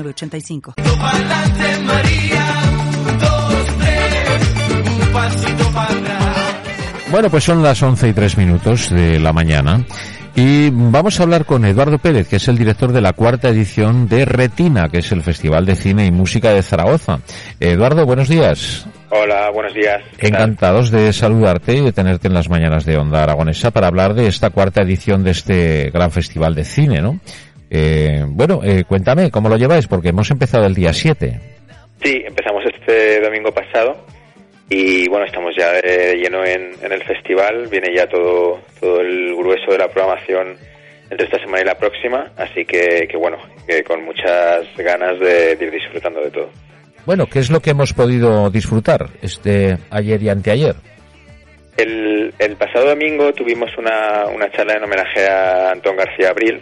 85. Bueno, pues son las 11 y 3 minutos de la mañana. Y vamos a hablar con Eduardo Pérez, que es el director de la cuarta edición de Retina, que es el Festival de Cine y Música de Zaragoza. Eduardo, buenos días. Hola, buenos días. Encantados de saludarte y de tenerte en las mañanas de Onda Aragonesa para hablar de esta cuarta edición de este gran festival de cine, ¿no? Eh, bueno, eh, cuéntame, ¿cómo lo lleváis? Porque hemos empezado el día 7. Sí, empezamos este domingo pasado y bueno, estamos ya de lleno en, el festival, viene ya todo, todo el grueso de la programación entre esta semana y la próxima, así que, que bueno, que con muchas ganas de, ir disfrutando de todo. Bueno, ¿qué es lo que hemos podido disfrutar este ayer y anteayer? El, el pasado domingo tuvimos una, una charla en homenaje a Antón García Abril,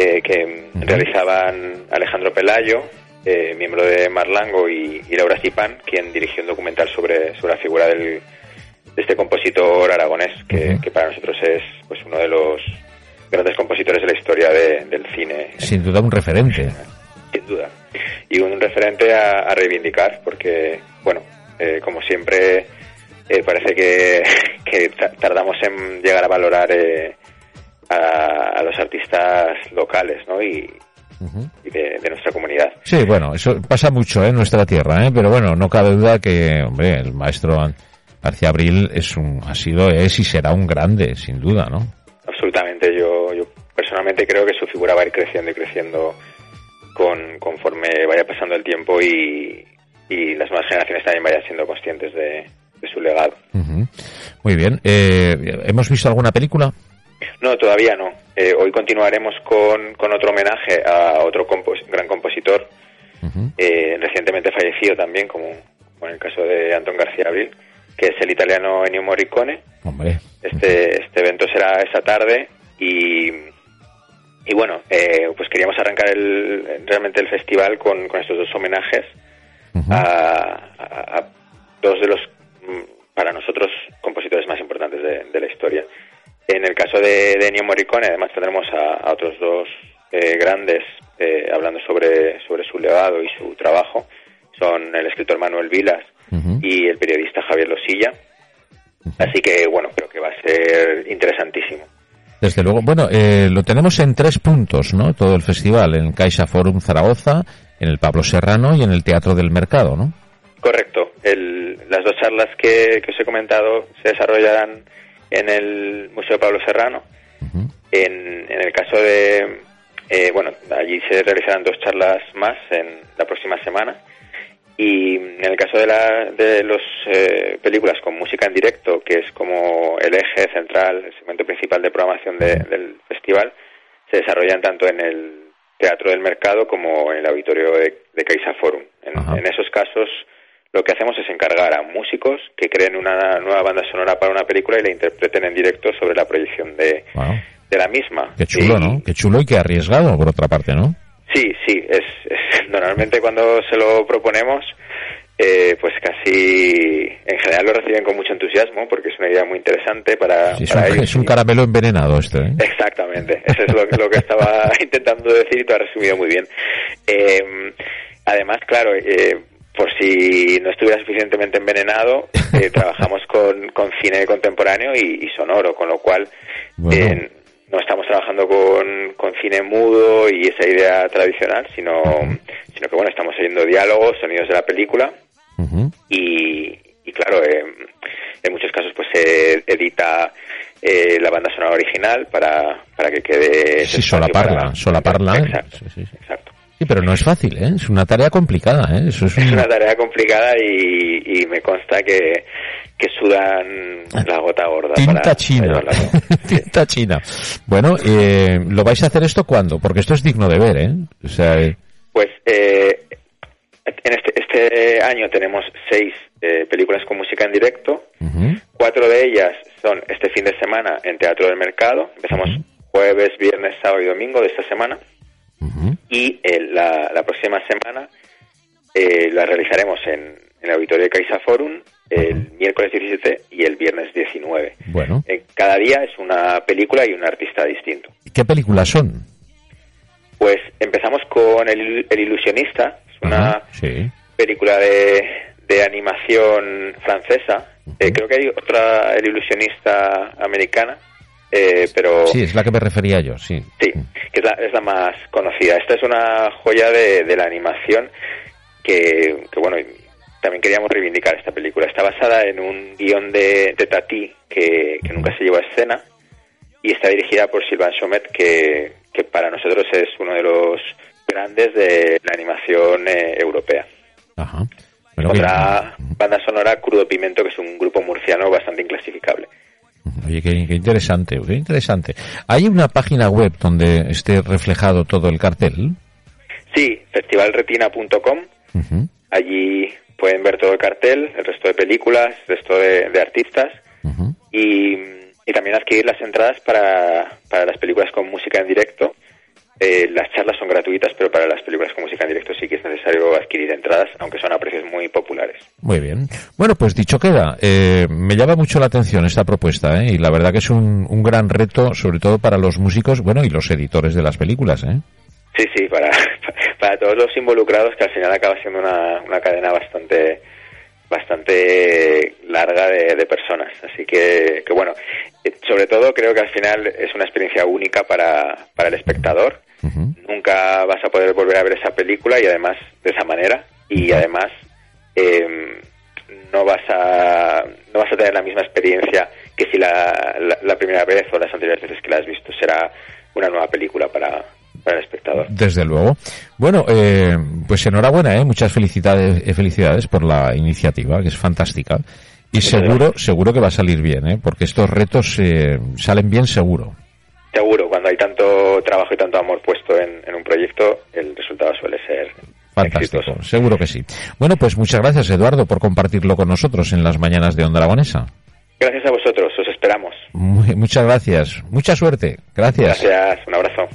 eh, que realizaban Alejandro Pelayo, eh, miembro de Marlango, y, Laura Cipán, quien dirigió un documental sobre, sobre la figura del, de este compositor aragonés, que, para nosotros es pues uno de los grandes compositores de la historia del cine. Sin duda un referente. Sin duda. Y un referente a, reivindicar, porque, bueno, eh, como siempre, parece que, que, tardamos en llegar a valorar a, los artistas locales, ¿no? Y, de, nuestra comunidad. Sí, bueno, eso pasa mucho ¿eh? en nuestra tierra, ¿eh? pero bueno, no cabe duda que, hombre, el maestro García Abril es un, ha sido, es y será un grande, sin duda, ¿no? Absolutamente, yo, yo personalmente creo que su figura va a ir creciendo y creciendo con, conforme vaya pasando el tiempo y, y las nuevas generaciones también vayan siendo conscientes de, su legado. Muy bien, eh, ¿hemos visto alguna película? No, todavía no. Eh, hoy continuaremos con, con, otro homenaje a otro gran compositor, eh, recientemente fallecido también, como, en el caso de Antón García Abril, que es el italiano Ennio Morricone. Este, este evento será esta tarde y, y bueno, eh, pues queríamos arrancar el, realmente el festival con, con estos dos homenajes a, dos de los, mm, para nosotros, compositores más importantes de la historia. En el caso de, de Ennio Morricone, además tendremos a, otros dos eh, grandes eh, hablando sobre, sobre su legado y su trabajo. Son el escritor Manuel Vilas y el periodista Javier Losilla. Así que, bueno, creo que va a ser interesantísimo. Desde luego, bueno, eh, lo tenemos en tres puntos, ¿no? Todo el festival, en Caixa Forum Zaragoza, en el Pablo Serrano y en el Teatro del Mercado, ¿no? Correcto. las dos charlas que, que os he comentado se desarrollarán en el Museo Pablo Serrano. en, en, el caso de, eh, bueno, allí se realizarán dos charlas más en la próxima semana. Y en el caso de, la, de las eh, películas con música en directo, que es como el eje central, el segmento principal de programación del festival, se desarrollan tanto en el Teatro del Mercado como en el auditorio de, de Caixa Forum. en esos casos lo que hacemos es encargar a músicos que creen una nueva banda sonora para una película y la interpreten en directo sobre la proyección de, de la misma. Qué chulo, ¿no? Qué chulo y qué arriesgado, por otra parte, ¿no? Sí, sí, es, normalmente cuando se lo proponemos, eh, pues casi en general lo reciben con mucho entusiasmo porque es una idea muy interesante para, es, un, ellos. es un caramelo envenenado esto, ¿eh? Exactamente, eso es lo, lo que estaba intentando decir y te ha resumido muy bien. Eh, además, claro, eh, por si no estuviera suficientemente envenenado, eh, trabajamos con, con, cine contemporáneo y, sonoro, con lo cual eh, no estamos trabajando con, con, cine mudo y esa idea tradicional, sino, sino que bueno, estamos oyendo diálogos, sonidos de la película y, y, claro, eh, en muchos casos pues se edita la banda sonora original para, para que quede... Sí, solaparla, solaparla. Exacto, exacto. Sí, pero no es fácil, ¿eh? Es una tarea complicada, ¿eh? Eso es, una tarea complicada y, me consta que, que sudan la gota gorda. Tinta china. Tinta china. Bueno, eh, ¿lo vais a hacer esto cuándo? Porque esto es digno de ver, ¿eh? O sea... Eh, Pues eh, en este, este año tenemos seis eh, películas con música en directo. Cuatro de ellas son este fin de semana en Teatro del Mercado. Empezamos jueves, viernes, sábado y domingo de esta semana. Y la, la, próxima semana eh, la realizaremos en, el auditorio de Caixa Forum el miércoles 17 y el viernes 19. Bueno. cada día es una película y un artista distinto. ¿Qué películas son? Pues empezamos con El, Ilusionista, es una película de, de, animación francesa. Eh, creo que hay otra El Ilusionista americana, eh, pero... Sí, es la que me refería yo, sí. Sí, que es la, es la más conocida. Esta es una joya de, de la animación que, que, bueno, también queríamos reivindicar esta película. Está basada en un guion de, de Tati que, nunca se llevó a escena y está dirigida por Sylvain Chomet, que, que para nosotros es uno de los grandes de la animación eh, europea. Ajá. Otra banda sonora Crudo Pimento, que es un grupo murciano bastante inclasificable. Oye, qué, interesante, qué interesante. ¿Hay una página web donde esté reflejado todo el cartel? Sí, festivalretina.com. Allí pueden ver todo el cartel, el resto de películas, el resto de, artistas y, también adquirir las entradas para, para las películas con música en directo. Eh, las charlas son gratuitas, pero para las películas con música en directo sí que es necesario adquirir entradas, aunque son a precios muy populares. Muy bien. Bueno, pues dicho queda, eh, me llama mucho la atención esta propuesta, ¿eh? y la verdad que es un, un gran reto, sobre todo para los músicos, bueno, y los editores de las películas, ¿eh? Sí, sí, para, para todos los involucrados, que al final acaba siendo una, una cadena bastante bastante larga de, personas. Así que, que, bueno, eh, sobre todo creo que al final es una experiencia única para, para el espectador. Nunca vas a poder volver a ver esa película y además de esa manera. Y además em, no vas a no vas a tener la misma experiencia que si la, la primera vez o las anteriores veces que la has visto. Será una nueva película para, para el espectador. Desde luego. Bueno, eh, pues enhorabuena, ¿eh? muchas felicidades, eh, felicidades por la iniciativa, que es fantástica. Y seguro, seguro que va a salir bien, ¿eh? porque estos retos eh, salen bien seguro. Seguro, cuando hay tanto trabajo y tanto amor puesto en, un proyecto, el resultado suele ser Fantástico, seguro que sí. Bueno, pues muchas gracias, Eduardo, por compartirlo con nosotros en las mañanas de Onda Aragonesa. Gracias a vosotros, os esperamos. muchas gracias. Mucha suerte. Gracias. Gracias, un abrazo.